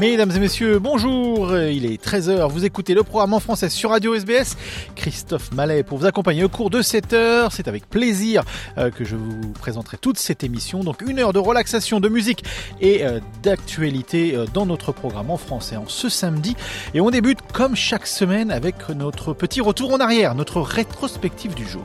Mesdames et messieurs, bonjour. Il est 13h. Vous écoutez le programme en français sur Radio SBS. Christophe Mallet pour vous accompagner au cours de cette heure. C'est avec plaisir euh, que je vous présenterai toute cette émission. Donc une heure de relaxation, de musique et euh, d'actualité euh, dans notre programme en français en ce samedi. Et on débute comme chaque semaine avec notre petit retour en arrière, notre rétrospective du jour.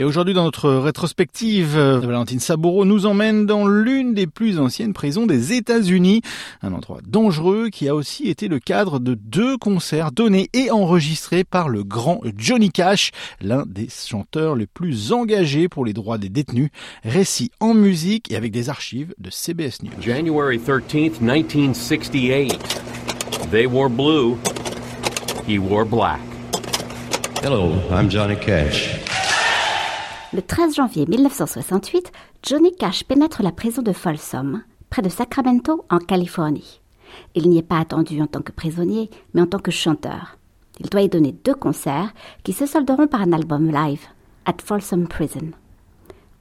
Et aujourd'hui, dans notre rétrospective, euh, Valentine Saboureau nous emmène dans l'une des plus anciennes prisons des États-Unis, un endroit dangereux qui a aussi été le cadre de deux concerts donnés et enregistrés par le grand Johnny Cash, l'un des chanteurs les plus engagés pour les droits des détenus. Récit en musique et avec des archives de CBS News. January 13th, 1968. They wore blue. He wore black. Hello, I'm Johnny Cash. Le 13 janvier 1968, Johnny Cash pénètre la prison de Folsom, près de Sacramento, en Californie. Il n'y est pas attendu en tant que prisonnier, mais en tant que chanteur. Il doit y donner deux concerts qui se solderont par un album live, At Folsom Prison.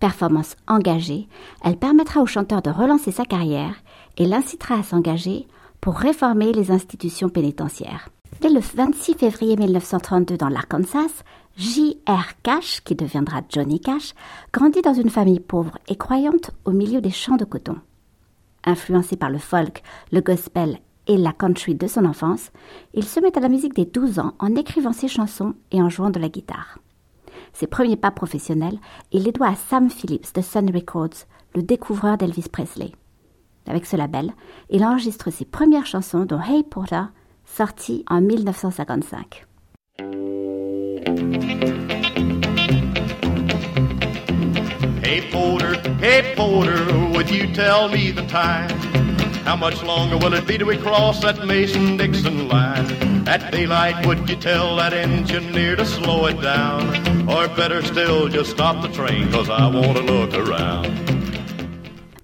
Performance engagée, elle permettra au chanteur de relancer sa carrière et l'incitera à s'engager pour réformer les institutions pénitentiaires. Dès le 26 février 1932 dans l'Arkansas, J.R. Cash, qui deviendra Johnny Cash, grandit dans une famille pauvre et croyante au milieu des champs de coton. Influencé par le folk, le gospel et la country de son enfance, il se met à la musique dès 12 ans en écrivant ses chansons et en jouant de la guitare. Ses premiers pas professionnels, il les doit à Sam Phillips de Sun Records, le découvreur d'Elvis Presley. Avec ce label, il enregistre ses premières chansons dont Hey Porter, sortie en 1955. Hey Porter, hey Porter, would you tell me the time? How much longer will it be till we cross that Mason-Dixon line? At daylight, would you tell that engineer to slow it down? Or better still, just stop the train, cause I want to look around.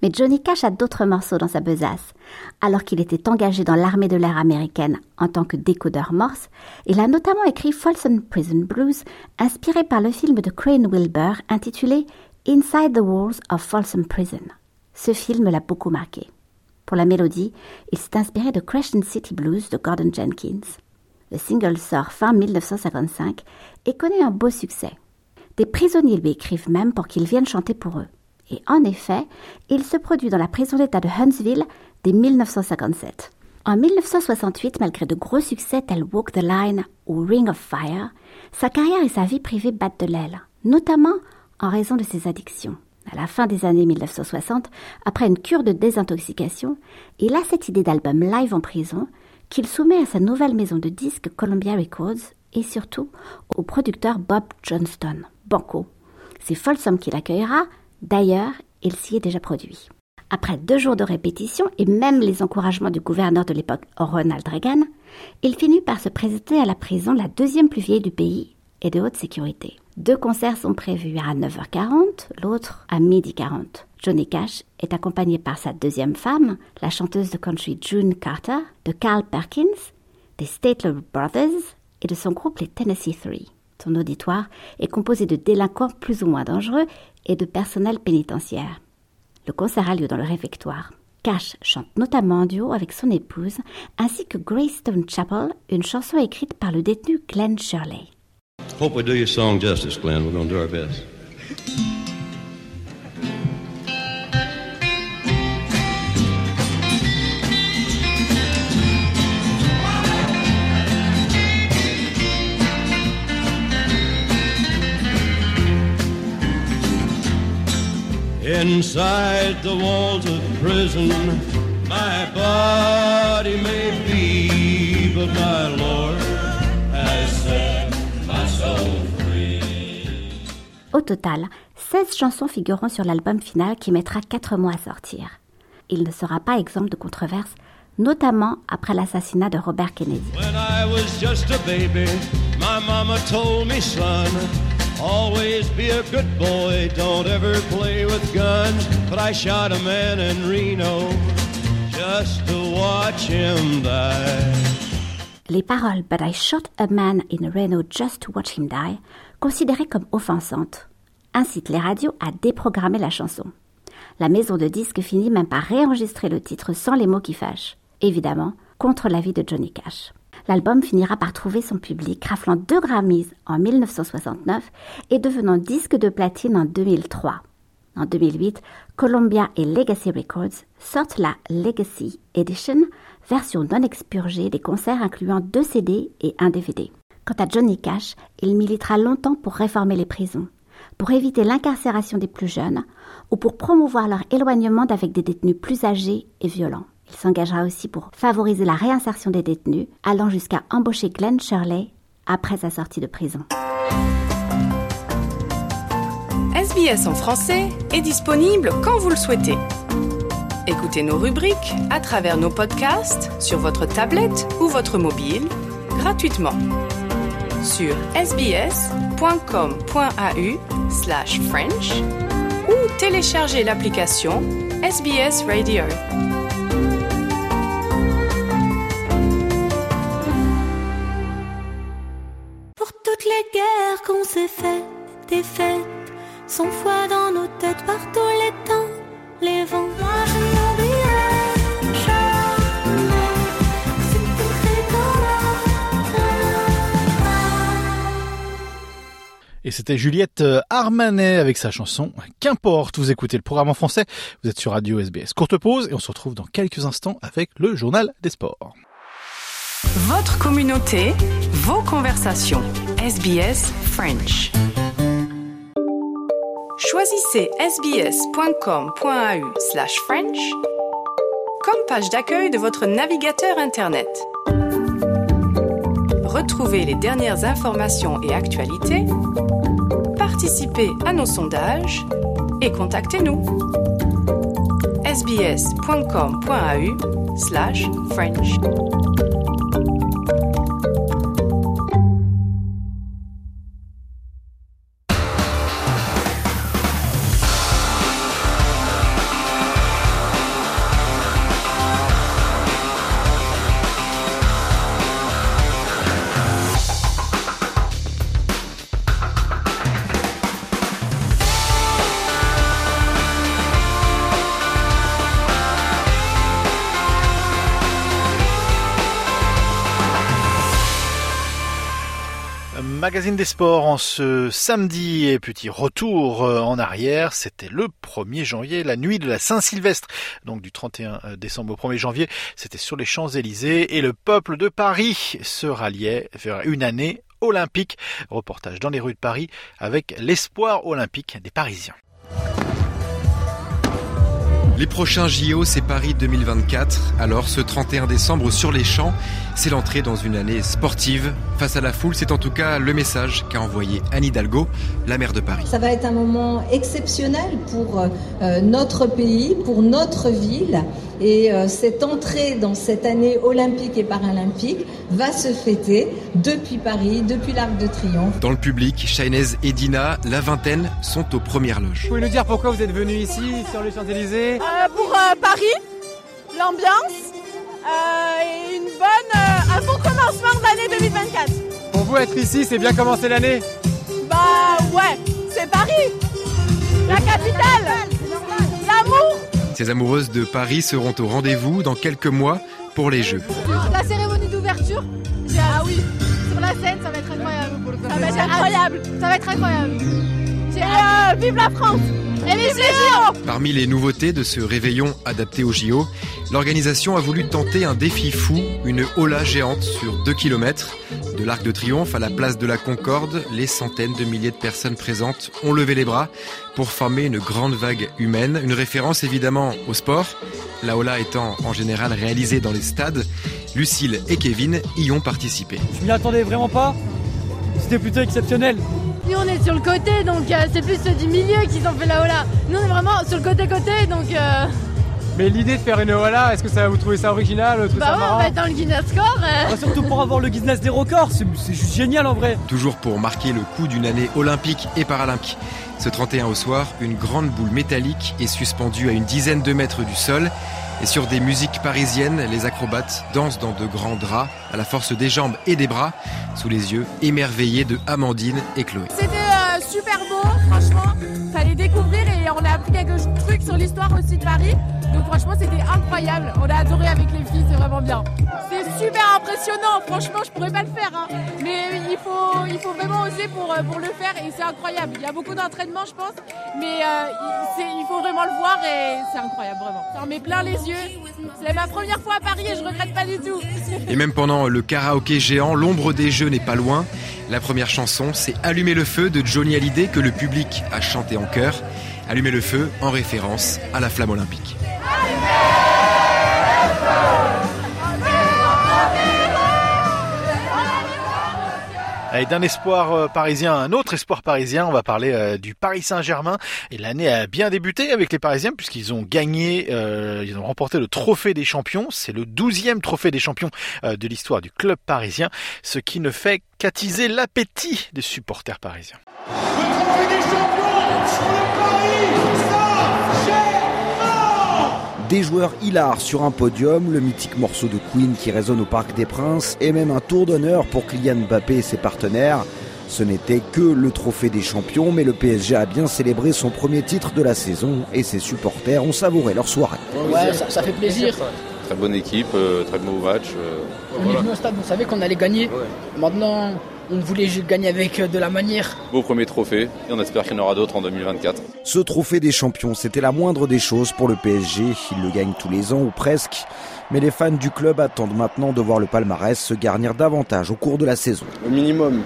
Mais Johnny Cash a d'autres morceaux dans sa besace. Alors qu'il était engagé dans l'armée de l'air américaine en tant que décodeur morse, il a notamment écrit Folsom Prison Blues, inspiré par le film de Crane Wilbur intitulé Inside the Walls of Folsom Prison. Ce film l'a beaucoup marqué. Pour la mélodie, il s'est inspiré de Crescent City Blues de Gordon Jenkins. Le single sort fin 1955 et connaît un beau succès. Des prisonniers lui écrivent même pour qu'il vienne chanter pour eux. Et en effet, il se produit dans la prison d'État de Huntsville dès 1957. En 1968, malgré de gros succès tels Walk the Line ou Ring of Fire, sa carrière et sa vie privée battent de l'aile, notamment en raison de ses addictions. À la fin des années 1960, après une cure de désintoxication, il a cette idée d'album live en prison qu'il soumet à sa nouvelle maison de disques Columbia Records et surtout au producteur Bob Johnston, Banco. C'est Folsom qui l'accueillera, d'ailleurs, il s'y est déjà produit. Après deux jours de répétition et même les encouragements du gouverneur de l'époque Ronald Reagan, il finit par se présenter à la prison la deuxième plus vieille du pays et de haute sécurité. Deux concerts sont prévus à 9h40, l'autre à 12h40. Johnny Cash est accompagné par sa deuxième femme, la chanteuse de country June Carter, de Carl Perkins, des Statler Brothers et de son groupe les Tennessee Three. Son auditoire est composé de délinquants plus ou moins dangereux et de personnel pénitentiaire. Le concert a lieu dans le réfectoire. Cash chante notamment en duo avec son épouse, ainsi que Greystone Chapel, une chanson écrite par le détenu Glenn Shirley. Hope we do your song justice, Glenn. We're going do our best. Inside the walls of prison, my body may be, but my Lord has set my soul free. Au total, 16 chansons figureront sur l'album final qui mettra 4 mois à sortir. Il ne sera pas exempt de controverses, notamment après l'assassinat de Robert Kennedy. When I was just a baby, my mama told me, son, always be a good boy, don't ever play with guns. But I shot a man in Reno just to watch him die. Les paroles But I shot a man in Reno just to watch him die, considérées comme offensantes, incitent les radios à déprogrammer la chanson. La maison de disques finit même par réenregistrer le titre sans les mots qui fâchent, évidemment contre l'avis de Johnny Cash. L'album finira par trouver son public, raflant deux Grammys en 1969 et devenant disque de platine en 2003. En 2008, Columbia et Legacy Records sortent la Legacy Edition, version non expurgée des concerts incluant deux CD et un DVD. Quant à Johnny Cash, il militera longtemps pour réformer les prisons, pour éviter l'incarcération des plus jeunes ou pour promouvoir leur éloignement d'avec des détenus plus âgés et violents. Il s'engagera aussi pour favoriser la réinsertion des détenus, allant jusqu'à embaucher Glenn Shirley après sa sortie de prison. SBS en français est disponible quand vous le souhaitez. Écoutez nos rubriques à travers nos podcasts sur votre tablette ou votre mobile gratuitement sur sbs.com.au slash French ou téléchargez l'application SBS Radio. Toutes les guerres qu'on s'est faites, des fêtes, sans foi dans nos têtes par tous les temps, les vents. Moi Et c'était Juliette euh, Armanet avec sa chanson Qu'importe. Vous écoutez le programme en français. Vous êtes sur Radio SBS. Courte pause et on se retrouve dans quelques instants avec le journal des sports. Votre communauté, vos conversations. SBS French. Choisissez sbs.com.au slash French comme page d'accueil de votre navigateur Internet. Retrouvez les dernières informations et actualités, participez à nos sondages et contactez-nous. sbs.com.au slash French. Magazine des sports en ce samedi et petit retour euh, en arrière, c'était le 1er janvier, la nuit de la Saint-Sylvestre, donc du 31 décembre au 1er janvier, c'était sur les Champs-Élysées et le peuple de Paris se ralliait vers une année olympique. Reportage dans les rues de Paris avec l'espoir olympique des Parisiens. Les prochains JO, c'est Paris 2024. Alors, ce 31 décembre sur les champs, c'est l'entrée dans une année sportive. Face à la foule, c'est en tout cas le message qu'a envoyé Anne Hidalgo, la maire de Paris. Ça va être un moment exceptionnel pour euh, notre pays, pour notre ville. Et euh, cette entrée dans cette année olympique et paralympique va se fêter depuis Paris, depuis l'Arc de Triomphe. Dans le public, Shainez et Dina, la vingtaine, sont aux premières loges. Vous pouvez nous dire pourquoi vous êtes venus ici, sur les Champs-Élysées? Pour euh, Paris, l'ambiance euh, et une bonne, euh, un bon commencement de l'année 2024. Pour vous, être ici, c'est bien commencer l'année? Bah ouais, c'est Paris, la capitale, l'amour. Ces amoureuses de Paris seront au rendez-vous dans quelques mois pour les Jeux. La cérémonie d'ouverture, ah oui, sur la scène, ça va être incroyable. Ça va être incroyable. Ça va être incroyable. Euh, vive la France et vive les JO Parmi les nouveautés de ce réveillon adapté au JO, l'organisation a voulu tenter un défi fou, une hola géante sur 2 km. De l'Arc de Triomphe à la place de la Concorde, les centaines de milliers de personnes présentes ont levé les bras pour former une grande vague humaine, une référence évidemment au sport. La hola étant en général réalisée dans les stades, Lucille et Kevin y ont participé. Je m'y attendais vraiment pas. C'était plutôt exceptionnel. Sur le côté donc euh, c'est plus ceux du milieu qui ont fait la hola. Nous on est vraiment sur le côté-côté donc euh, Mais l'idée de faire une hola, est-ce que ça vous trouvez ça original vous trouvez bah ça ouais on va être dans le Guinness Score. euh. Ah, surtout pour avoir le Guinness des records, c'est c'est juste génial en vrai. Toujours pour marquer le coup d'une année olympique et paralympique. Ce 31 au soir, une grande boule métallique est suspendue à une dizaine de mètres du sol. Et sur des musiques parisiennes, les acrobates dansent dans de grands draps, à la force des jambes et des bras, sous les yeux émerveillés de Amandine et Chloé. Super beau, franchement. Fallait découvrir et on a appris quelques trucs sur l'histoire aussi de Paris. Donc franchement, c'était incroyable. On a adoré avec les filles, c'est vraiment bien. C'est super impressionnant. Franchement, je pourrais pas le faire, hein. mais il faut, il faut vraiment oser pour, euh, pour le faire et c'est incroyable. Il y a beaucoup d'entraînement, je pense, mais euh, il, faut vraiment le voir et c'est incroyable, vraiment. Ça en met plein les yeux. C'est ma première fois à Paris et je regrette pas du tout. Et même pendant le karaoké géant, l'ombre des jeux n'est pas loin. La première chanson, c'est Allumer le feu de Johnny Hallyday que le public a chanté en chœur. Allumer le feu en référence à la flamme olympique. Et d'un espoir euh, parisien à un autre espoir parisien, on va parler euh, du Paris Saint-Germain. Et l'année a bien débuté avec les Parisiens puisqu'ils ont gagné, euh, ils ont remporté le trophée des champions. C'est le douzième trophée des champions de l'histoire du club parisien, ce qui ne fait qu'attiser l'appétit des supporters parisiens. Joueurs hilars sur un podium, le mythique morceau de Queen qui résonne au Parc des Princes et même un tour d'honneur pour Kylian Mbappé et ses partenaires. Ce n'était que le trophée des champions, mais le PSG a bien célébré son premier titre de la saison et ses supporters ont savouré leur soirée. Ouais, ça, ça fait plaisir. Très bonne équipe, euh, très beau match. euh, On est venu au stade, on savait qu'on allait gagner. Maintenant, on voulait juste gagner avec euh, de la manière. Beau premier trophée et on espère qu'il y en aura d'autres en 2024. Ce trophée des champions, c'était la moindre des choses pour le PSG. Il le gagne tous les ans ou presque. Mais les fans du club attendent maintenant de voir le palmarès se garnir davantage au cours de la saison. Au minimum,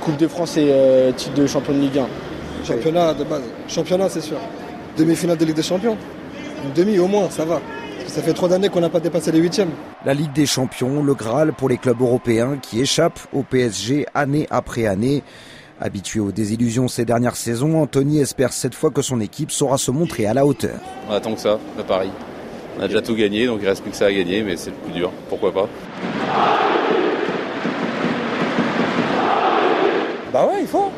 Coupe de France et euh, titre de champion de Ligue 1. Championnat de base. Championnat, c'est sûr. Demi-finale de Ligue des Champions. Une demi au moins, ça va. Ça fait trop d'années qu'on n'a pas dépassé les huitièmes. La Ligue des Champions, le Graal pour les clubs européens qui échappent au PSG année après année. Habitué aux désillusions ces dernières saisons, Anthony espère cette fois que son équipe saura se montrer à la hauteur. On attend que ça à Paris. On a déjà tout gagné, donc il reste plus que ça à gagner, mais c'est le plus dur. Pourquoi pas? Bah ouais, il faut.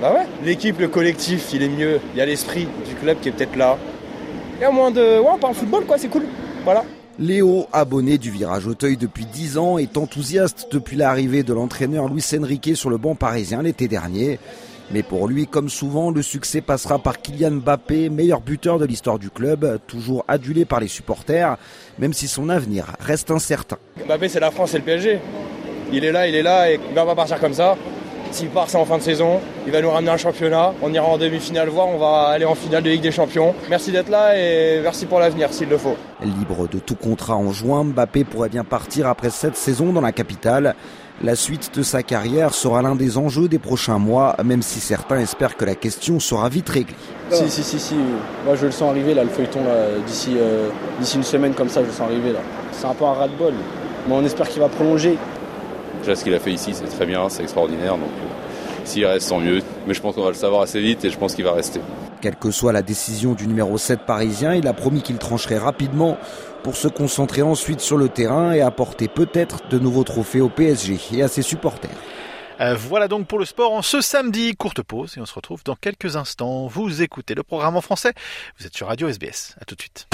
Bah ouais. L'équipe, le collectif, il est mieux. Il y a l'esprit du club qui est peut-être là. Il y a moins de. Ouais, on parle football quoi, c'est cool. Voilà. Léo, abonné du virage Auteuil depuis 10 ans, est enthousiaste depuis l'arrivée de l'entraîneur Luis Enrique sur le banc parisien l'été dernier. Mais pour lui, comme souvent, le succès passera par Kylian Mbappé, meilleur buteur de l'histoire du club, toujours adulé par les supporters, même si son avenir reste incertain. Mbappé, c'est la France, c'est le PSG. Il est là, il est là et il va pas partir comme ça. S'il part, c'est en fin de saison. Il va nous ramener un championnat. On ira en demi-finale voir. On va aller en finale de Ligue des Champions. Merci d'être là et merci pour l'avenir s'il le faut. Libre de tout contrat en juin, Mbappé pourrait bien partir après cette saison dans la capitale. La suite de sa carrière sera l'un des enjeux des prochains mois, même si certains espèrent que la question sera vite réglée. Si, si, si, si. Moi, je le sens arriver, là, le feuilleton, d'ici, euh, d'ici une semaine comme ça, je le sens arriver, là. C'est un peu un ras-de-bol. Mais on espère qu'il va prolonger. Déjà, ce qu'il a fait ici, c'est très bien, c'est extraordinaire. Donc, euh, s'il reste, tant mieux. Mais je pense qu'on va le savoir assez vite et je pense qu'il va rester. Quelle que soit la décision du numéro 7 parisien, il a promis qu'il trancherait rapidement pour se concentrer ensuite sur le terrain et apporter peut-être de nouveaux trophées au PSG et à ses supporters. Euh, voilà donc pour le sport en ce samedi. Courte pause et on se retrouve dans quelques instants. Vous écoutez le programme en français. Vous êtes sur Radio SBS. À tout de suite.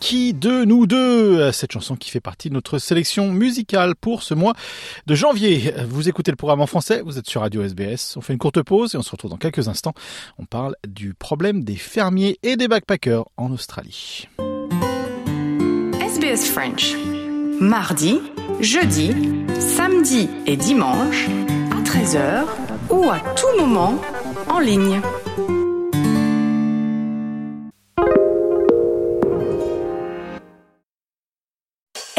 Qui de nous deux Cette chanson qui fait partie de notre sélection musicale pour ce mois de janvier. Vous écoutez le programme en français, vous êtes sur Radio SBS. On fait une courte pause et on se retrouve dans quelques instants. On parle du problème des fermiers et des backpackers en Australie. SBS French. Mardi, jeudi, samedi et dimanche à 13h ou à tout moment en ligne.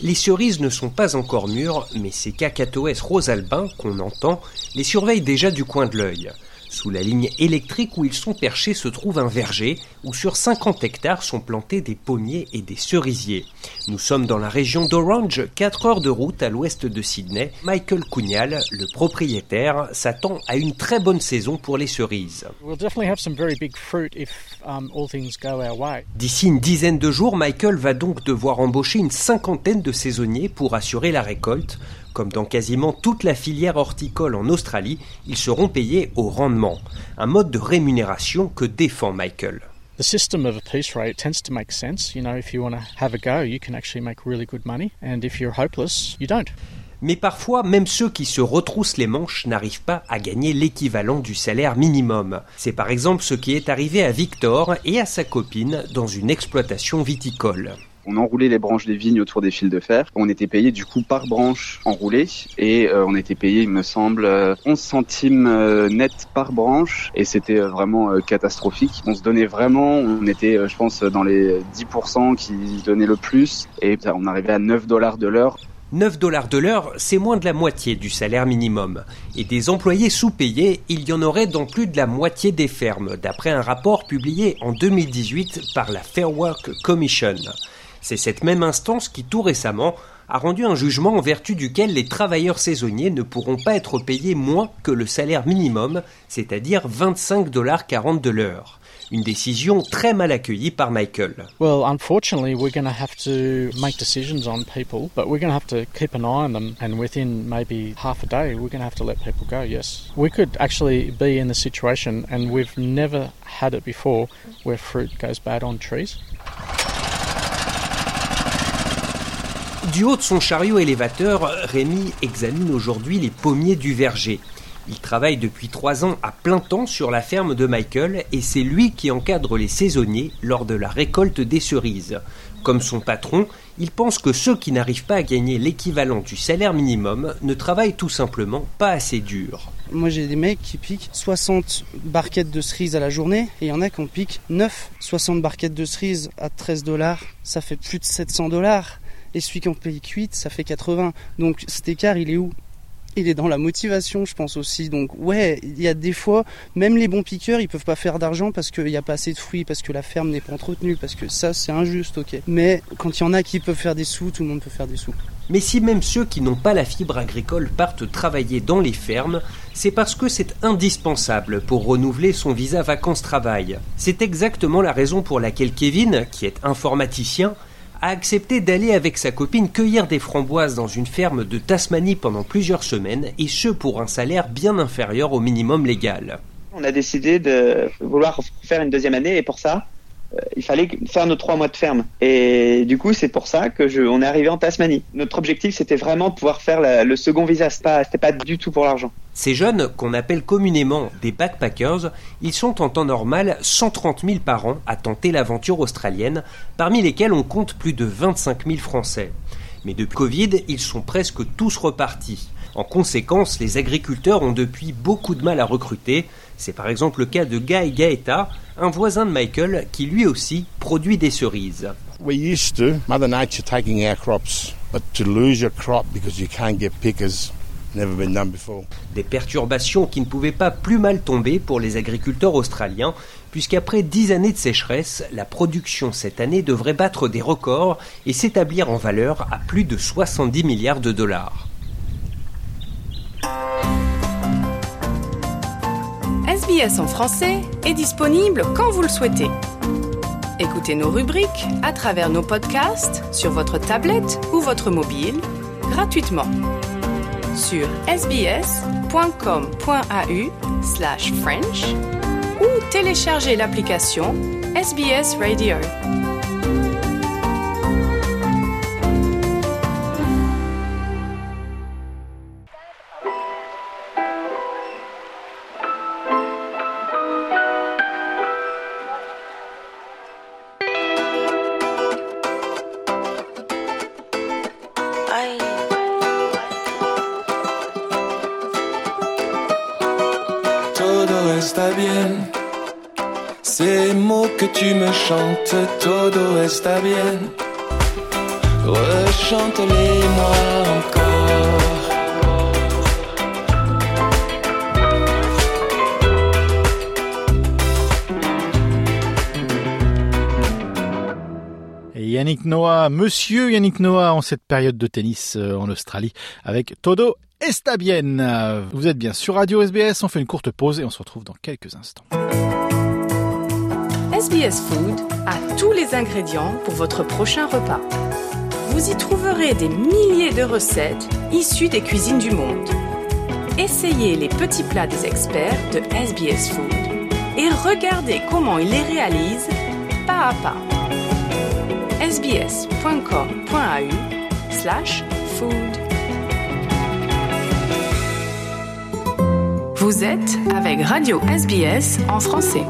Les cerises ne sont pas encore mûres, mais ces cacatoès rosalbins qu'on entend les surveillent déjà du coin de l'œil. Sous la ligne électrique où ils sont perchés se trouve un verger où sur 50 hectares sont plantés des pommiers et des cerisiers. Nous sommes dans la région d'Orange, 4 heures de route à l'ouest de Sydney. Michael Cugnal, le propriétaire, s'attend à une très bonne saison pour les cerises. D'ici une dizaine de jours, Michael va donc devoir embaucher une cinquantaine de saisonniers pour assurer la récolte. Comme dans quasiment toute la filière horticole en Australie, ils seront payés au rendement, un mode de rémunération que défend Michael. The system of a piece rate tends to make sense. You know, if you want to have a go, you can actually make really good money, and if you're hopeless, you don't. Mais parfois, même ceux qui se retroussent les manches n'arrivent pas à gagner l'équivalent du salaire minimum. C'est par exemple ce qui est arrivé à Victor et à sa copine dans une exploitation viticole. On enroulait les branches des vignes autour des fils de fer. On était payé du coup par branche enroulée et euh, on était payé, il me semble, 11 centimes euh, net par branche et c'était euh, vraiment catastrophique. On se donnait vraiment, on était, je pense, dans les 10% qui donnaient le plus et on arrivait à 9 dollars de l'heure. 9 dollars de l'heure, c'est moins de la moitié du salaire minimum. Et des employés sous-payés, il y en aurait dans plus de la moitié des fermes, d'après un rapport publié en 2018 par la Fair Work Commission. C'est cette même instance qui, tout récemment, a rendu un jugement en vertu duquel les travailleurs saisonniers ne pourront pas être payés moins que le salaire minimum, c'est-à-dire 25,40 dollars de l'heure. Une décision très mal accueillie par Michael. Well, unfortunately, we're going to have to make decisions on people, but we're going to have to keep an eye on them, and within maybe half a day, we're going to have to let people go. Yes, we could actually be in the situation, and we've never had it before, where fruit goes bad on trees. Du haut de son chariot élévateur, Rémi examine aujourd'hui les pommiers du verger. Il travaille depuis trois ans à plein temps sur la ferme de Michael et c'est lui qui encadre les saisonniers lors de la récolte des cerises. Comme son patron, il pense que ceux qui n'arrivent pas à gagner l'équivalent du salaire minimum ne travaillent tout simplement pas assez dur. Moi j'ai des mecs qui piquent 60 barquettes de cerises à la journée et il y en a qui en piquent 9. 60 barquettes de cerises à 13 dollars, ça fait plus de 700 dollars et celui qui en paye cuite, ça fait 80. Donc cet écart, il est où? Il est dans la motivation, je pense aussi. Donc ouais, il y a des fois, même les bons piqueurs, ils peuvent pas faire d'argent parce qu'il n'y a pas assez de fruits, parce que la ferme n'est pas entretenue, parce que ça c'est injuste, ok. Mais quand il y en a qui peuvent faire des sous, tout le monde peut faire des sous. Mais si même ceux qui n'ont pas la fibre agricole partent travailler dans les fermes, c'est parce que c'est indispensable pour renouveler son visa vacances-travail. C'est exactement la raison pour laquelle Kevin, qui est informaticien, a accepté d'aller avec sa copine cueillir des framboises dans une ferme de Tasmanie pendant plusieurs semaines, et ce pour un salaire bien inférieur au minimum légal. On a décidé de vouloir faire une deuxième année, et pour ça, il fallait faire nos trois mois de ferme. Et du coup, c'est pour ça que on est arrivé en Tasmanie. Notre objectif, c'était vraiment pouvoir faire le second visa. C'était pas, pas du tout pour l'argent. Ces jeunes, qu'on appelle communément des backpackers, ils sont en temps normal 130 000 par an à tenter l'aventure australienne, parmi lesquels on compte plus de 25 000 Français. Mais depuis Covid, ils sont presque tous repartis. En conséquence, les agriculteurs ont depuis beaucoup de mal à recruter. C'est par exemple le cas de Guy Gaeta, un voisin de Michael qui lui aussi produit des cerises. We used to, Mother Nature taking our crops, but to lose your crop because you can't get pickers, Des perturbations qui ne pouvaient pas plus mal tomber pour les agriculteurs australiens, puisqu'après dix années de sécheresse, la production cette année devrait battre des records et s'établir en valeur à plus de 70 milliards de dollars. SBS en français est disponible quand vous le souhaitez. Écoutez nos rubriques à travers nos podcasts sur votre tablette ou votre mobile gratuitement sur sbs.com.au slash French ou téléchargez l'application SBS Radio. Chantes, todo está bien. Rechante-les-moi encore. Yannick Noah, monsieur Yannick Noah en cette période de tennis euh, en Australie avec Todo está bien. Euh, Vous êtes bien sur Radio SBS, on fait une courte pause et on se retrouve dans quelques instants. SBS Food a tous les ingrédients pour votre prochain repas. Vous y trouverez des milliers de recettes issues des cuisines du monde. Essayez les petits plats des experts de SBS Food et regardez comment ils les réalisent pas à pas. sbs.com.au slash food Vous êtes avec Radio SBS en français.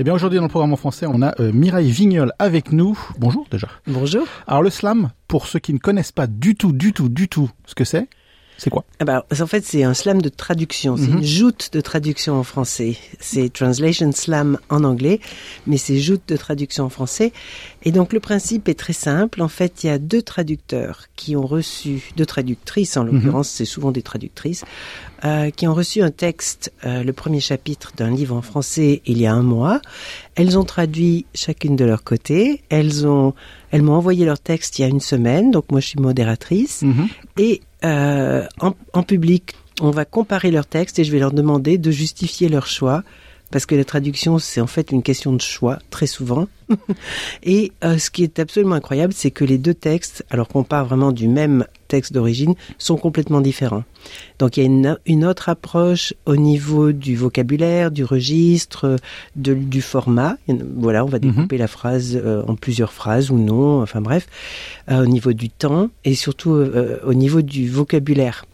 Eh bien aujourd'hui dans le programme en français, on a euh, Mireille Vignol avec nous. Bonjour déjà. Bonjour. Alors le slam, pour ceux qui ne connaissent pas du tout, du tout, du tout ce que c'est, c'est quoi? Ah bah, En fait, c'est un slam de traduction. C'est Mhm. une joute de traduction en français. C'est translation slam en anglais, mais c'est joute de traduction en français. Et donc, le principe est très simple. En fait, il y a deux traducteurs qui ont reçu, deux traductrices en l'occurrence, c'est souvent des traductrices, euh, qui ont reçu un texte, euh, le premier chapitre d'un livre en français il y a un mois. Elles ont traduit chacune de leur côté. Elles ont, elles m'ont envoyé leur texte il y a une semaine. Donc, moi, je suis modératrice. Et euh, en, en public, on va comparer leurs textes et je vais leur demander de justifier leur choix. Parce que la traduction, c'est en fait une question de choix, très souvent. et euh, ce qui est absolument incroyable, c'est que les deux textes, alors qu'on part vraiment du même texte d'origine, sont complètement différents. Donc il y a une, une autre approche au niveau du vocabulaire, du registre, de- du format. Voilà, on va découper la phrase euh, en plusieurs phrases ou non, enfin bref, euh, au niveau du temps et surtout au niveau du vocabulaire.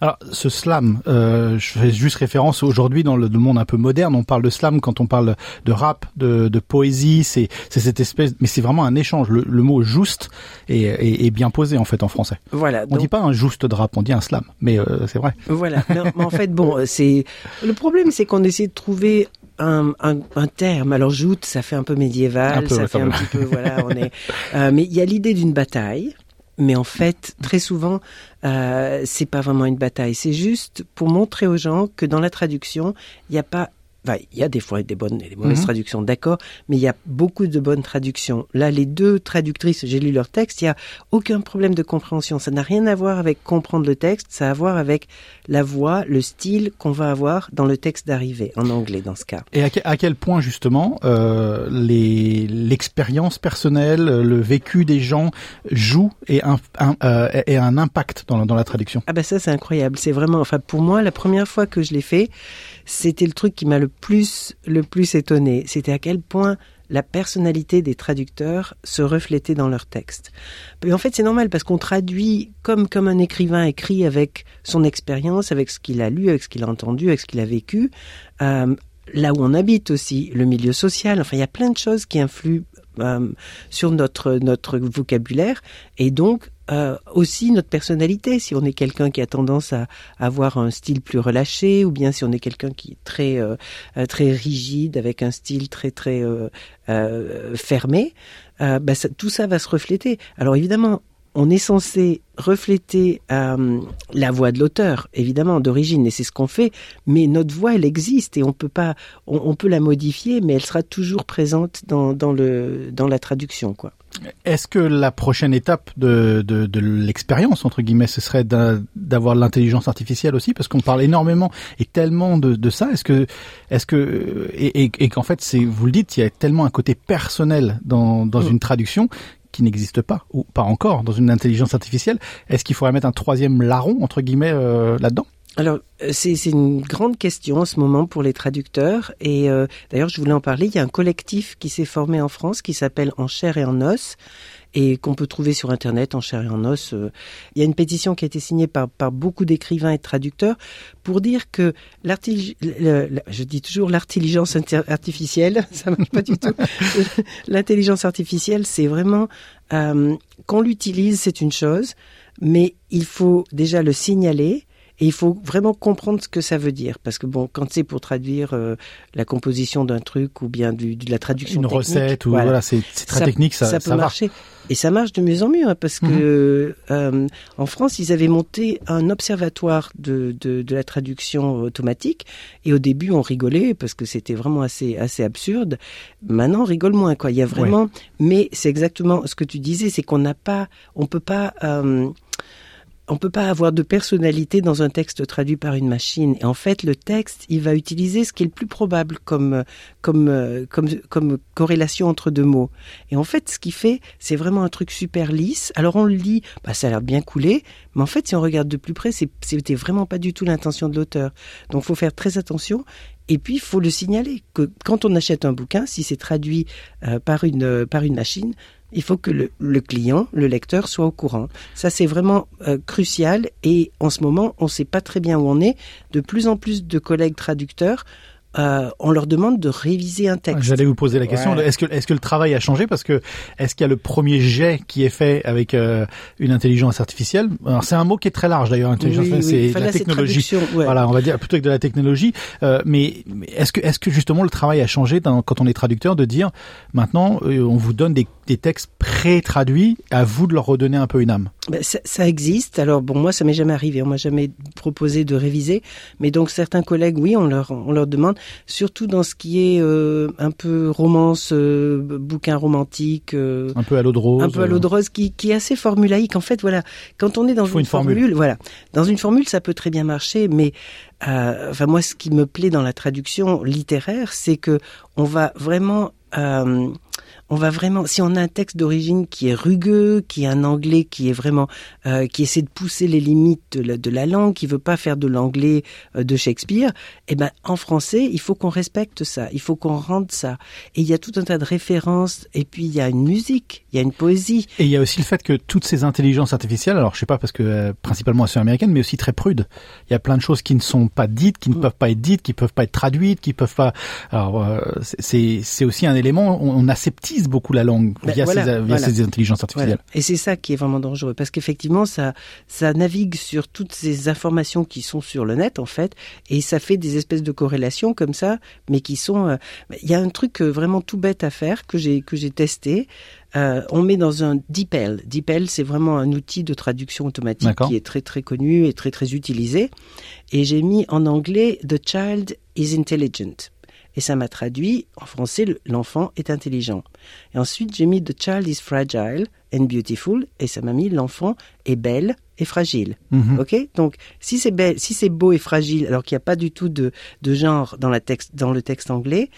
Alors, ce slam, euh, je fais juste référence aujourd'hui dans le, monde un peu moderne. On parle de slam quand on parle de rap, de, de poésie. C'est cette espèce, mais c'est vraiment un échange. Le, le mot juste est, est, est bien posé en fait en français. Voilà. On dit pas un juste de rap, on dit un slam, mais euh, c'est vrai. Voilà. Mais, mais en fait, bon, c'est le problème, c'est qu'on essaie de trouver un, un, un terme. Alors joute, ça fait un peu médiéval, Un peu, ça fait un petit peu, voilà, on est. euh, mais il y a l'idée d'une bataille. Mais en fait, très souvent, euh, c'est pas vraiment une bataille. C'est juste pour montrer aux gens que dans la traduction, il n'y a pas Enfin, il y a des fois des bonnes et des mauvaises Mhm. traductions, d'accord, mais il y a beaucoup de bonnes traductions. Là, les deux traductrices, j'ai lu leur texte, il n'y a aucun problème de compréhension. Ça n'a rien à voir avec comprendre le texte, ça a à voir avec la voix, le style qu'on va avoir dans le texte d'arrivée, en anglais dans ce cas. Et à, que- à quel point justement euh, l'expérience personnelle, le vécu des gens joue et un, un, euh, et un impact dans, la- dans la traduction? Ah ben ça c'est incroyable, c'est vraiment enfin pour moi la première fois que je l'ai fait, c'était le truc qui m'a le plus le plus étonné, c'était à quel point la personnalité des traducteurs se reflétait dans leur texte. Mais en fait, c'est normal parce qu'on traduit comme comme un écrivain écrit avec son expérience, avec ce qu'il a lu, avec ce qu'il a entendu, avec ce qu'il a vécu, euh, là où on habite aussi, le milieu social. Enfin, il y a plein de choses qui influent euh, sur notre notre vocabulaire et donc euh, aussi notre personnalité. Si on est quelqu'un qui a tendance à avoir un style plus relâché, ou bien si on est quelqu'un qui est très euh, très rigide avec un style très très euh, euh, fermé, euh, bah, tout ça va se refléter. Alors évidemment. On est censé refléter euh, la voix de l'auteur, évidemment d'origine, et c'est ce qu'on fait. Mais notre voix, elle existe et on peut pas, on, peut la modifier, mais elle sera toujours présente dans, dans le dans la traduction, quoi. Est-ce que la prochaine étape de, de, de l'expérience, entre guillemets, ce serait d'avoir l'intelligence artificielle aussi? Parce qu'on parle énormément et tellement de, de ça. Est-ce que, est-ce que, et, et, et qu'en fait, c'est, vous le dites, il y a tellement un côté personnel dans, dans mm. une traduction qui n'existe pas, ou pas encore, dans une intelligence artificielle. Est-ce qu'il faudrait mettre un troisième larron, entre guillemets, euh, là-dedans? Alors, euh, c'est une grande question en ce moment pour les traducteurs. Et euh, d'ailleurs, je voulais en parler. Il y a un collectif qui s'est formé en France qui s'appelle En chair et en os et qu'on peut trouver sur Internet en chair et en os. Euh. Il y a une pétition qui a été signée par, beaucoup d'écrivains et traducteurs pour dire que je dis toujours l'intelligence artificielle, ça marche pas du tout. L'intelligence artificielle, c'est vraiment euh, qu'on l'utilise, c'est une chose, mais il faut déjà le signaler et il faut vraiment comprendre ce que ça veut dire. Parce que bon, quand c'est pour traduire euh, la composition d'un truc ou bien du, de la traduction Une recette ou voilà, c'est très technique, ça, ça peut marcher. Et ça marche de mieux en mieux, hein, parce que mhm. euh, en France, ils avaient monté un observatoire de, de, de, la traduction automatique. Et au début, on rigolait parce que c'était vraiment assez assez absurde. Maintenant, on rigole moins. Quoi. Il y a vraiment. Mais c'est exactement ce que tu disais, c'est qu'on n'a pas, on peut pas. Euh, on peut pas avoir de personnalité dans un texte traduit par une machine. Et en fait, le texte, il va utiliser ce qui est le plus probable comme comme comme comme corrélation entre deux mots. Et en fait, ce qu'il fait, c'est vraiment un truc super lisse. Alors on le lit, bah ça a l'air bien coulé, mais en fait, si on regarde de plus près, c'était vraiment pas du tout l'intention de l'auteur. Donc, faut faire très attention. Et puis, il faut le signaler que quand on achète un bouquin, si c'est traduit euh, par une par une machine, il faut que le, client, le lecteur, soit au courant. Ça, c'est vraiment euh, crucial. Et en ce moment, on ne sait pas très bien où on est. De plus en plus de collègues traducteurs euh, on leur demande de réviser un texte. J'allais vous poser la question. Est-ce que est-ce que le travail a changé? Parce que est-ce qu'il y a le premier jet qui est fait avec euh, une intelligence artificielle? Alors c'est un mot qui est très large d'ailleurs. Intelligence c'est la technologie. Voilà, on va dire plutôt que de la technologie. Euh, mais est-ce que est-ce que justement le travail a changé quand on est traducteur de dire maintenant on vous donne des, des textes pré-traduits, à vous de leur redonner un peu une âme. Ben, ça, ça, existe. Alors bon, moi ça m'est jamais arrivé. On m'a jamais proposé de réviser. Mais donc certains collègues, oui, on leur on leur demande surtout dans ce qui est euh, un peu romance, euh, bouquin romantique. Euh, un peu à l'eau de rose. Un peu à l'eau de rose, qui, qui est assez formulaïque. En fait, voilà, quand on est dans une, formule. voilà, dans une formule, ça peut très bien marcher, mais enfin moi, ce qui me plaît dans la traduction littéraire, c'est que on va vraiment on va vraiment, si on a un texte d'origine qui est rugueux, qui est un anglais qui est vraiment, euh, qui essaie de pousser les limites de la, langue, qui veut pas faire de l'anglais euh, de Shakespeare, eh ben en français, il faut qu'on respecte ça, il faut qu'on rende ça. Et il y a tout un tas de références, et puis il y a une musique, il y a une poésie. Et il y a aussi le fait que toutes ces intelligences artificielles, alors je sais pas parce que euh, principalement elles sont américaines, mais aussi très prudes. Il y a plein de choses qui ne sont pas dites, qui ne mm. peuvent pas être dites, qui peuvent pas être traduites, qui peuvent pas. Alors c'est c'est aussi un élément, on, on aseptise beaucoup la langue ben, via, ces, intelligences artificielles. Et c'est ça qui est vraiment dangereux, parce qu'effectivement, ça, ça navigue sur toutes ces informations qui sont sur le net, en fait, et ça fait des espèces de corrélations comme ça, mais qui sont... Euh, il y a un truc euh, vraiment tout bête à faire que j'ai que j'ai testé. Euh, on met dans un DeepL. DeepL, c'est vraiment un outil de traduction automatique qui est très très connu et très très utilisé. Et j'ai mis en anglais The child is intelligent. Et ça m'a traduit en français l'enfant est intelligent. Et ensuite j'ai mis The child is fragile and beautiful et ça m'a mis l'enfant est belle et fragile. Mhm. Ok? Donc si c'est belle, si c'est beau et fragile, alors qu'il n'y a pas du tout de, de genre dans, la texte, dans le texte anglais.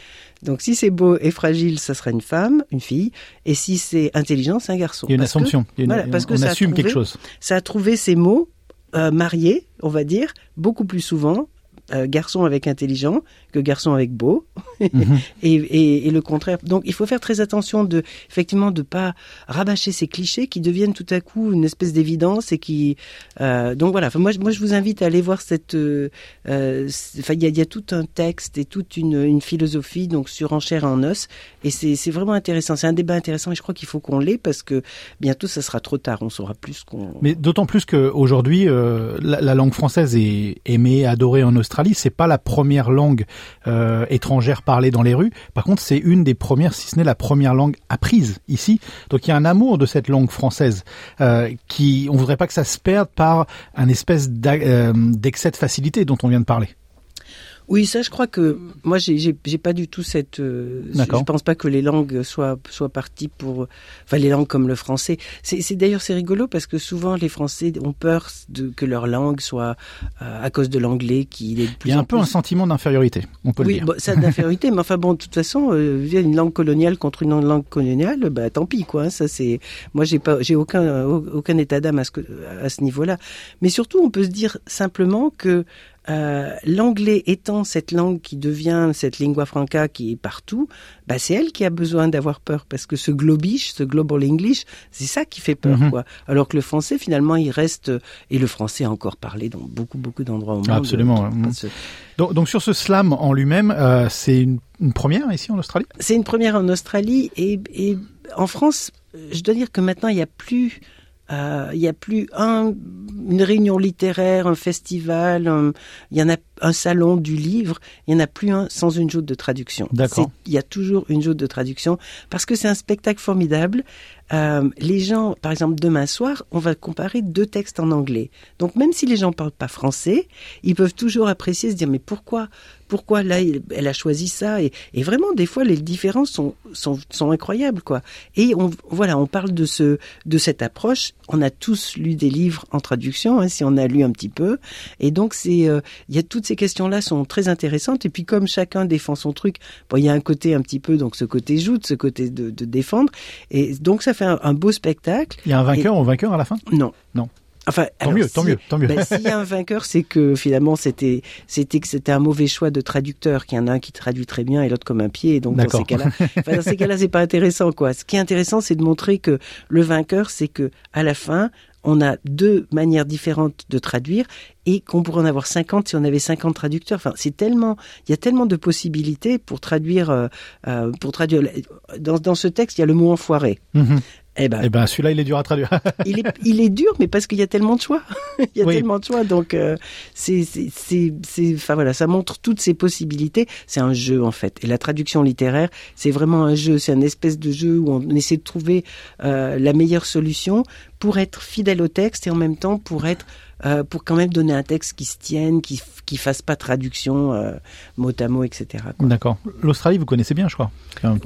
Donc si c'est beau et fragile, ça sera une femme, une fille. Et si c'est intelligent, c'est un garçon. Il y a une assumption. parce que on assume quelque chose. Ça a trouvé ces mots euh, mariés, on va dire, beaucoup plus souvent euh, garçon avec intelligent que garçon avec beau mhm. et, et, et, le contraire. Donc il faut faire très attention de effectivement de pas rabâcher ces clichés qui deviennent tout à coup une espèce d'évidence et qui euh, donc voilà. Enfin, moi moi je vous invite à aller voir cette euh, euh enfin il y a, y a, tout un texte et toute une, une philosophie donc sur enchère en os et c'est c'est vraiment intéressant. C'est un débat intéressant et je crois qu'il faut qu'on l'ait parce que bientôt ça sera trop tard. On saura plus qu'on. Mais d'autant plus qu'aujourd'hui euh, la, la langue française est aimée adorée en Australie c'est pas la première langue euh, étrangère parlée dans les rues. Par contre, c'est une des premières, si ce n'est la première langue apprise ici. Donc il y a un amour de cette langue française euh, qui, on voudrait pas que ça se perde par un espèce euh, d'excès de facilité dont on vient de parler. Oui, ça, je crois que moi, j'ai, pas du tout cette. Euh, je pense pas que les langues soient soient parties pour. Enfin, les langues comme le français. C'est, d'ailleurs c'est rigolo parce que souvent les Français ont peur de que leur langue soit euh, à cause de l'anglais qui est. Plus Il y a un peu un sentiment d'infériorité, on peut le dire. Oui, ça d'infériorité, mais enfin bon, de toute façon, euh, une langue coloniale contre une langue coloniale, bah tant pis quoi. Hein, ça c'est. Moi, j'ai pas, j'ai aucun aucun état d'âme à ce à ce niveau-là. Mais surtout, on peut se dire simplement que euh, l'anglais étant cette langue qui devient cette lingua franca qui est partout, bah c'est elle qui a besoin d'avoir peur parce que ce globish, ce global English, c'est ça qui fait peur mhm. quoi. Alors que le français finalement il reste et le français est encore parlé dans beaucoup beaucoup d'endroits au monde. Absolument. Donc, donc, sur ce slam en lui-même, euh, c'est une, une, première ici en Australie? C'est une première en Australie et, et en France, je dois dire que maintenant il n'y a plus euh, il n'y a plus un, une réunion littéraire, un festival, il y en a un salon du livre, il n'y en a plus un sans une joute de traduction. Il y a toujours une joute de traduction parce que c'est un spectacle formidable. Euh, les gens, par exemple, demain soir, on va comparer deux textes en anglais. Donc même si les gens parlent pas français, ils peuvent toujours apprécier, se dire mais pourquoi, pourquoi là elle a choisi ça et, et vraiment des fois les différences sont, sont, sont incroyables quoi. Et on voilà, on parle de ce de cette approche. On a tous lu des livres en traduction, hein, si on a lu un petit peu, et donc c'est euh, il y a toutes ces questions-là sont très intéressantes. Et puis comme chacun défend son truc, bon, il y a un côté un petit peu, donc ce côté joute, ce côté de, de défendre. Et donc ça un, beau spectacle. Il y a un vainqueur ou vainqueur à la fin? Non. Non. Enfin, tant mieux, tant mieux, tant mieux. Ben, S'il y a un vainqueur, c'est que finalement c'était c'était que c'était un mauvais choix de traducteur, qu'il y en a un qui traduit très bien et l'autre comme un pied. Et donc dans ces cas-là, enfin, dans ces cas-là, c'est pas intéressant quoi. Ce qui est intéressant, c'est de montrer que le vainqueur, c'est que à la fin, on a deux manières différentes de traduire et qu'on pourrait en avoir 50 si on avait 50 traducteurs. Enfin, c'est tellement, il y a tellement de possibilités pour traduire, euh, euh, pour traduire. Dans, ce texte, il y a le mot enfoiré. Mm-hmm. Eh ben, eh ben celui-là, il est dur à traduire. il, est, il est dur, mais parce qu'il y a tellement de choix. il y a tellement de choix, donc euh, c'est, enfin voilà, ça montre toutes ces possibilités. C'est un jeu en fait, et la traduction littéraire, c'est vraiment un jeu. C'est un espèce de jeu où on essaie de trouver euh, la meilleure solution pour être fidèle au texte et en même temps pour être euh, pour quand même donner un texte qui se tienne, qui qui fasse pas traduction euh, mot à mot, etc. D'accord. L'Australie, vous connaissez bien, je crois.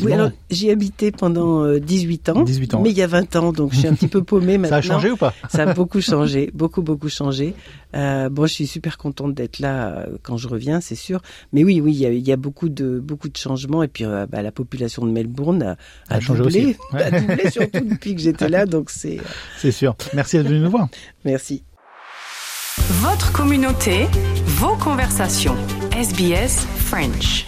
Oui, alors j'y habité pendant 18 euh, ans. 18 ans. Mais il y a 20 ans, donc je suis un petit peu paumé maintenant. Ça a changé ou pas Ça a beaucoup changé, beaucoup beaucoup changé. Euh, bon, je suis super contente d'être là euh, quand je reviens, c'est sûr. Mais oui, oui, il y a, y a, beaucoup de beaucoup de changements et puis bah, la population de Melbourne a, a, a changé doublé, aussi. a doublé surtout depuis que j'étais là, donc c'est. C'est sûr. Merci d'être venu nous voir. Merci. Votre communauté, vos conversations. SBS French.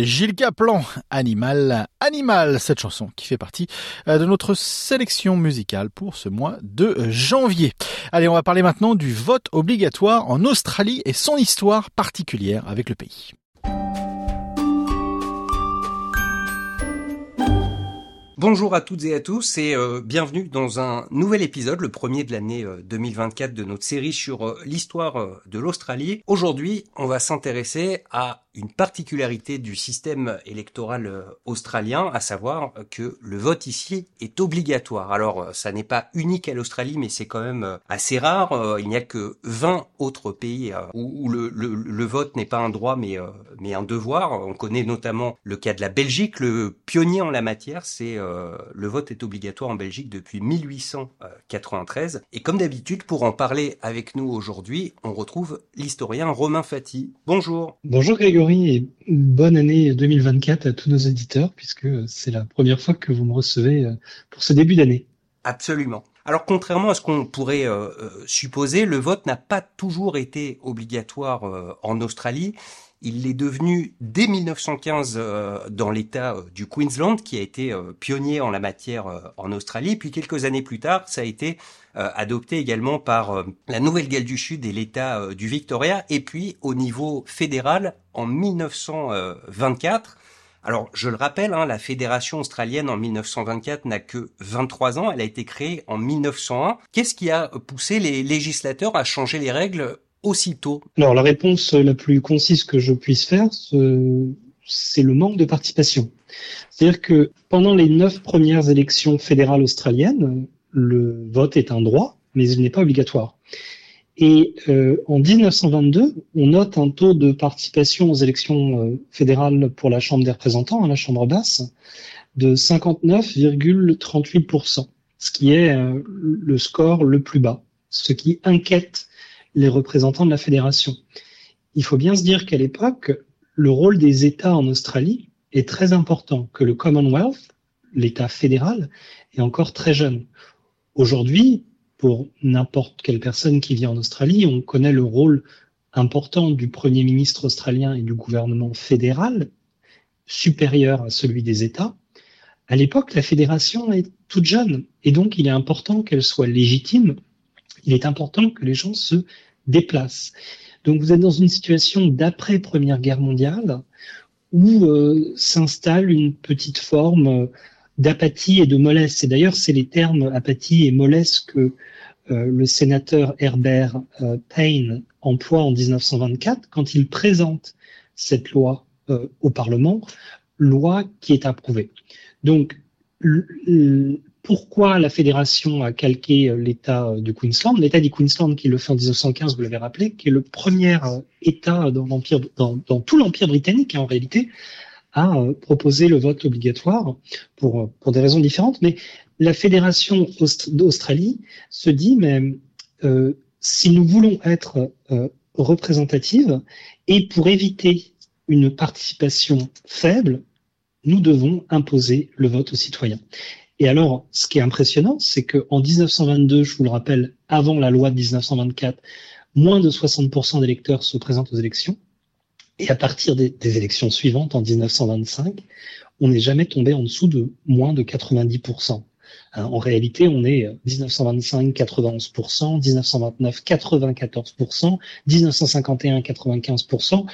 Gilles Caplan, Animal, Animal, cette chanson qui fait partie euh, de notre sélection musicale pour ce mois de janvier. Allez, on va parler maintenant du vote obligatoire en Australie et son histoire particulière avec le pays. Bonjour à toutes et à tous et euh, bienvenue dans un nouvel épisode, le premier de l'année 2024 euh, de notre série sur l'histoire de l'Australie. Aujourd'hui, on va s'intéresser à une particularité du système électoral euh, australien, à savoir que le vote ici est obligatoire. Alors, euh, ça n'est pas unique à l'Australie, mais c'est quand même euh, assez rare. Il n'y a que 20 autres pays où, le, vote n'est pas un droit, mais, mais un devoir. On connaît notamment le cas de la Belgique. Le pionnier en la matière, c'est le vote est obligatoire en Belgique depuis 1893. Et comme d'habitude, pour en parler avec nous aujourd'hui, on retrouve l'historien Romain Fati. Bonjour. Bonjour Grégory bonne année 2024 à tous nos éditeurs, puisque c'est la première fois que vous me recevez euh, pour ce début d'année. Absolument. Alors contrairement à ce qu'on pourrait euh, euh, supposer, le vote n'a pas toujours été obligatoire en Australie. Il l'est devenu dès 1915 dans l'État du Queensland, qui a été pionnier en la matière en Australie. Puis quelques années plus tard, ça a été adopté également par la Nouvelle-Galles du Sud et l'État du Victoria. Et puis au niveau fédéral, en 1924, alors, je le rappelle, hein, la Fédération australienne en 1924 n'a que 23 ans. Elle a été créée en 1901. Qu'est-ce qui a poussé les législateurs à changer les règles aussitôt? Alors, la réponse la plus concise que je puisse faire, c'est le manque de participation. C'est-à-dire que pendant les neuf premières élections fédérales australiennes, le vote est un droit, mais il n'est pas obligatoire. Et euh, en 1922, on note un taux de participation aux élections euh, fédérales pour la Chambre des représentants, hein, la Chambre basse, de 59,38%, ce qui est euh, le score le plus bas, ce qui inquiète les représentants de la fédération. Il faut bien se dire qu'à l'époque, le rôle des États en Australie est très important, que le Commonwealth, l'État fédéral, est encore très jeune. Aujourd'hui, pour n'importe quelle personne qui vit en Australie. On connaît le rôle important du Premier ministre australien et du gouvernement fédéral, supérieur à celui des États. À l'époque, la fédération est toute jeune et donc il est important qu'elle soit légitime. Il est important que les gens se déplacent. Donc vous êtes dans une situation d'après Première Guerre mondiale où euh, s'installe une petite forme d'apathie et de mollesse. Et d'ailleurs, c'est les termes apathie et mollesse que euh, le sénateur Herbert euh, Payne emploie en 1924 quand il présente cette loi euh, au Parlement, loi qui est approuvée. Donc, pourquoi la fédération a calqué l'État du Queensland? L'État du Queensland, qui le fait en 1915, vous l'avez rappelé, qui est le premier État dans, dans, dans tout l'empire britannique, en réalité, à proposer le vote obligatoire pour, pour des raisons différentes. Mais la fédération d'Australie se dit, mais euh, si nous voulons être euh, représentative et pour éviter une participation faible, nous devons imposer le vote aux citoyens. Et alors, ce qui est impressionnant, c'est qu'en 1922, je vous le rappelle, avant la loi de 1924, moins de 60% d'électeurs se présentent aux élections. Et à partir des, élections suivantes, en 1925, on n'est jamais tombé en dessous de moins de 90%. Hein, en réalité, on est 1925 91%, 1929 94%, 1951 95%.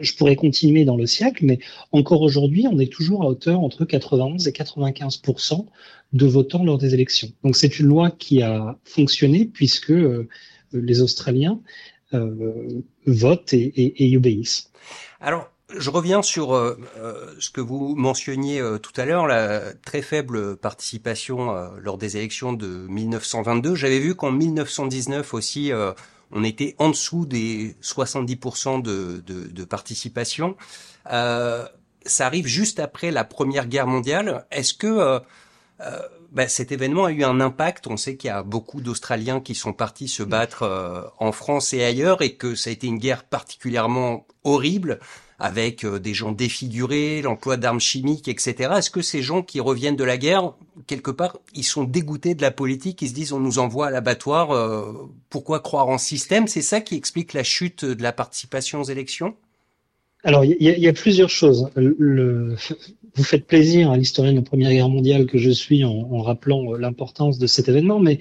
je pourrais continuer dans le siècle, mais encore aujourd'hui, on est toujours à hauteur entre 91 et 95% de votants lors des élections. Donc c'est une loi qui a fonctionné puisque euh, les Australiens votent et, et, et obéissent. Alors, je reviens sur euh, euh, ce que vous mentionniez euh, tout à l'heure, la très faible participation lors des élections de 1922. J'avais vu qu'en 1919 aussi, on était en dessous des 70% de, de, de, participation. ça arrive juste après la Première Guerre mondiale. Est-ce que bah, cet événement a eu un impact. On sait qu'il y a beaucoup d'Australiens qui sont partis se battre en France et ailleurs et que ça a été une guerre particulièrement horrible avec euh, des gens défigurés, l'emploi d'armes chimiques, etc. Est-ce que ces gens qui reviennent de la guerre, quelque part, ils sont dégoûtés de la politique, ils se disent on nous envoie à l'abattoir, euh, pourquoi croire en système? C'est ça qui explique la chute de la participation aux élections? Alors, il y, a plusieurs choses. Vous faites plaisir à l'historien de la Première Guerre mondiale que je suis en, rappelant l'importance de cet événement, mais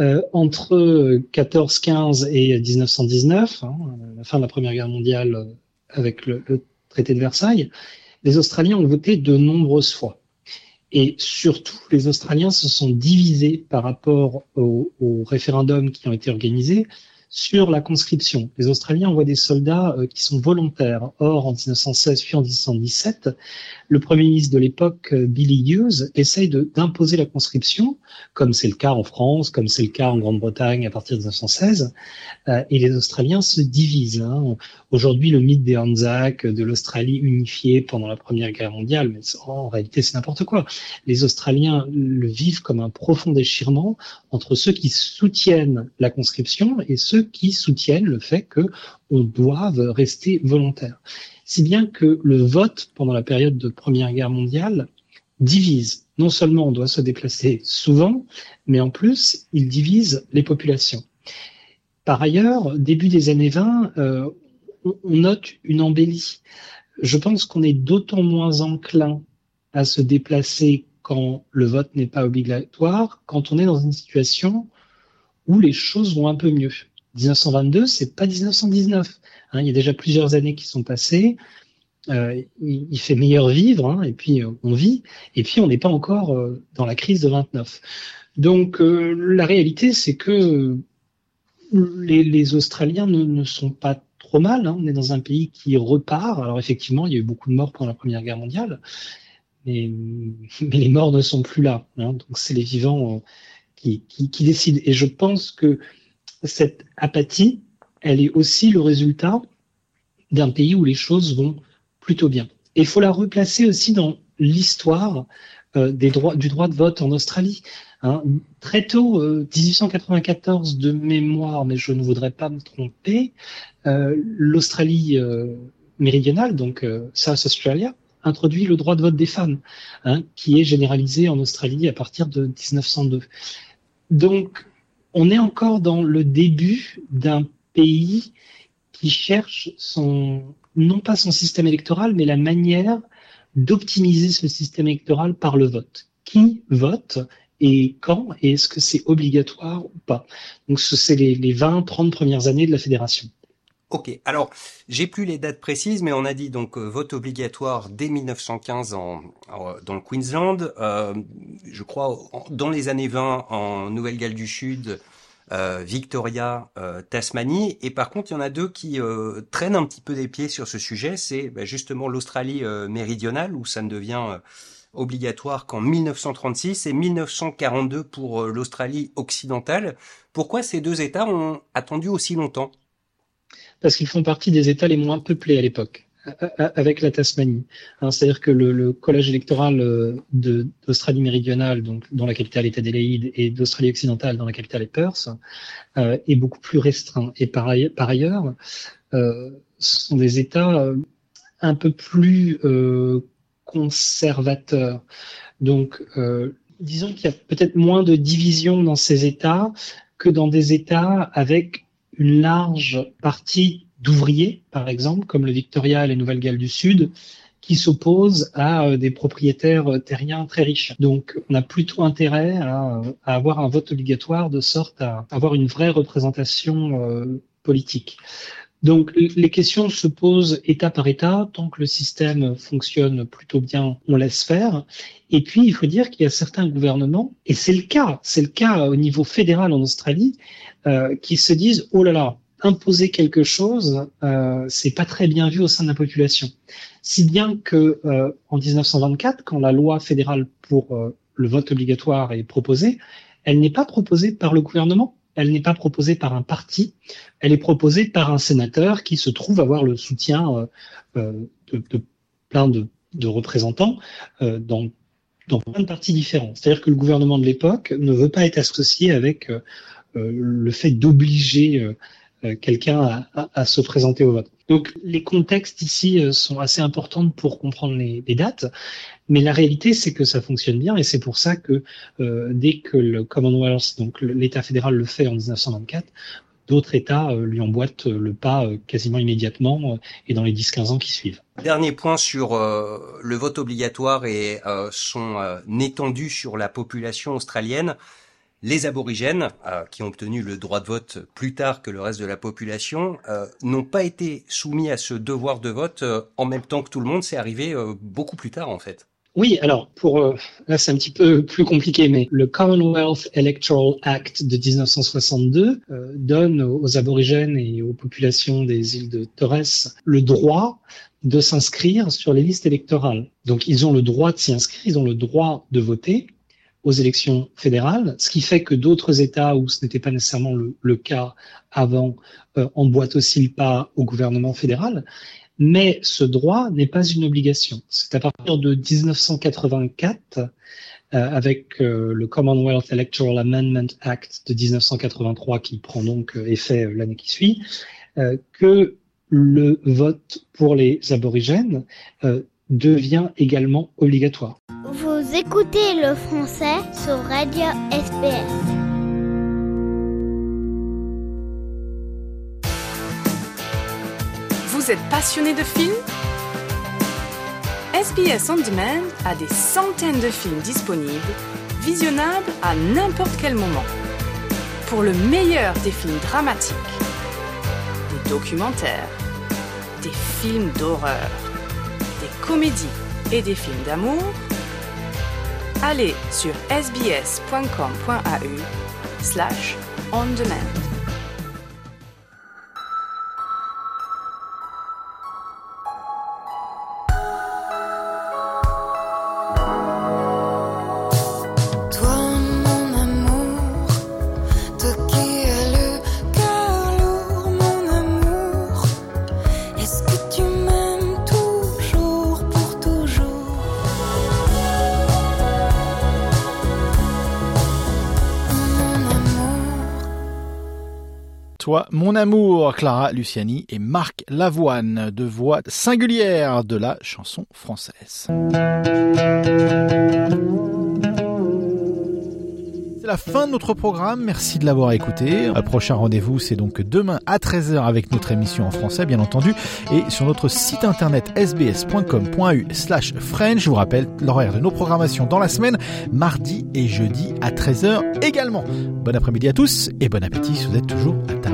euh, entre 14-15 et 1919, hein, la fin de la Première Guerre mondiale avec le, traité de Versailles, les Australiens ont voté de nombreuses fois. Et surtout, les Australiens se sont divisés par rapport aux référendums qui ont été organisés sur la conscription. Les Australiens envoient des soldats euh, qui sont volontaires. Or, en 1916 puis en 1917, le Premier ministre de l'époque, euh, Billy Hughes, essaye d'imposer la conscription, comme c'est le cas en France, comme c'est le cas en Grande-Bretagne à partir de 1916, euh, et les Australiens se divisent. Hein. Aujourd'hui, le mythe des Anzacs, de l'Australie unifiée pendant la Première Guerre mondiale, mais en réalité, c'est n'importe quoi. Les Australiens le vivent comme un profond déchirement entre ceux qui soutiennent la conscription et ceux qui soutiennent le fait qu'on doive rester volontaire. Si bien que le vote pendant la période de Première Guerre mondiale divise. Non seulement on doit se déplacer souvent, mais en plus, il divise les populations. Par ailleurs, début des années 20, euh, on, on note une embellie. Je pense qu'on est d'autant moins enclin à se déplacer quand le vote n'est pas obligatoire, quand on est dans une situation où les choses vont un peu mieux. 1922, c'est pas 1919. Hein, il y a déjà plusieurs années qui sont passées. Euh, il, il, fait meilleur vivre, hein, et puis euh, on vit, et puis on n'est pas encore euh, dans la crise de 29. Donc euh, la réalité, c'est que les, les Australiens ne, ne, sont pas trop mal. Hein. On est dans un pays qui repart. Alors effectivement, il y a eu beaucoup de morts pendant la Première Guerre mondiale, mais, mais les morts ne sont plus là. Hein. Donc c'est les vivants qui, qui, qui décident. Et je pense que cette apathie, elle est aussi le résultat d'un pays où les choses vont plutôt bien. Et il faut la replacer aussi dans l'histoire euh, des droits, du droit de vote en Australie. Hein. Très tôt, euh, 1894 de mémoire, mais je ne voudrais pas me tromper, euh, l'Australie euh, méridionale, donc euh, South Australia, introduit le droit de vote des femmes, hein, qui est généralisé en Australie à partir de 1902. Donc, on est encore dans le début d'un pays qui cherche son, non pas son système électoral, mais la manière d'optimiser ce système électoral par le vote. Qui vote et quand et est-ce que c'est obligatoire ou pas? Donc c'est les, les 20, 30 premières années de la fédération. Ok, alors j'ai plus les dates précises, mais on a dit donc euh, vote obligatoire dès 1915 en, en dans le Queensland, euh, je crois dans les années 20 en Nouvelle-Galles du Sud, euh, Victoria, euh, Tasmanie. Et par contre, il y en a deux qui euh, traînent un petit peu des pieds sur ce sujet. C'est bah, justement l'Australie euh, méridionale, où ça ne devient euh, obligatoire qu'en 1936 et 1942 pour l'Australie occidentale. Pourquoi ces deux États ont attendu aussi longtemps? Parce qu'ils font partie des États les moins peuplés à l'époque avec la Tasmanie. Hein, C'est-à-dire que le, le, collège électoral d'Australie méridionale, donc dont la capitale est Adélaïde, et d'Australie occidentale, dont la capitale est Perth, euh, est beaucoup plus restreint. Et par, ailleurs, euh, ce sont des États euh, un peu plus euh, conservateurs. Donc, euh, disons qu'il y a peut-être moins de division dans ces États que dans des États avec une large partie d'ouvriers, par exemple, comme le Victoria et les Nouvelle-Galles du Sud, qui s'opposent à euh, des propriétaires terriens très riches. Donc, on a plutôt intérêt à, à, avoir un vote obligatoire de sorte à avoir une vraie représentation euh, politique. Donc, les questions se posent État par État. Tant que le système fonctionne plutôt bien, on laisse faire. Et puis, il faut dire qu'il y a certains gouvernements, et c'est le cas, c'est le cas au niveau fédéral en Australie, euh, qui se disent, oh là là, imposer quelque chose, euh, c'est pas très bien vu au sein de la population. Si bien que euh, en 1924, quand la loi fédérale pour euh, le vote obligatoire est proposée, elle n'est pas proposée par le gouvernement, elle n'est pas proposée par un parti, elle est proposée par un sénateur qui se trouve avoir le soutien de, de, plein de, de représentants dans dans plein de partis différents. C'est-à-dire que le gouvernement de l'époque ne veut pas être associé avec euh, le fait d'obliger euh, quelqu'un à, à, à, se présenter au vote. Donc les contextes ici euh, sont assez importants pour comprendre les, les dates, mais la réalité c'est que ça fonctionne bien et c'est pour ça que euh, dès que le Commonwealth, donc l'État fédéral le fait en 1924, d'autres États euh, lui emboîtent le pas euh, quasiment immédiatement et dans les 10-15 ans qui suivent. Dernier point sur euh, le vote obligatoire et son étendue sur la population australienne les aborigènes, euh, qui ont obtenu le droit de vote plus tard que le reste de la population, euh, n'ont pas été soumis à ce devoir de vote euh, en même temps que tout le monde. C'est arrivé beaucoup plus tard, en fait. Oui, alors pour là c'est un petit peu plus compliqué, mais le Commonwealth Electoral Act de 1962 donne aux aborigènes et aux populations des îles de Torres le droit de s'inscrire sur les listes électorales. Donc ils ont le droit de s'y inscrire, ils ont le droit de voter, aux élections fédérales, ce qui fait que d'autres États où ce n'était pas nécessairement le, le cas avant euh, emboîtent aussi le pas au gouvernement fédéral. Mais ce droit n'est pas une obligation. C'est à partir de 1984, euh, avec euh, le Commonwealth Electoral Amendment Act de 1983 qui prend donc euh, effet l'année qui suit, que le vote pour les aborigènes devient également obligatoire. Vous écoutez le français sur Radio SPS. Vous êtes passionné de films? SBS On Demand a des centaines de films disponibles, visionnables à n'importe quel moment. Pour le meilleur des films dramatiques, des documentaires, des films d'horreur, des comédies et des films d'amour, allez sur sbs.com.au slash on demand. Toi, mon amour, Clara Luciani et Marc Lavoine, de voix singulière de la chanson française. C'est la fin de notre programme, merci de l'avoir écouté. Prochain rendez-vous, c'est donc demain à 13h avec notre émission en français, bien entendu, et sur notre site internet sbs.com.u slash French. Je vous rappelle l'horaire de nos programmations dans la semaine, mardi et jeudi à 13h également. Bon après-midi à tous et bon appétit si vous êtes toujours à table.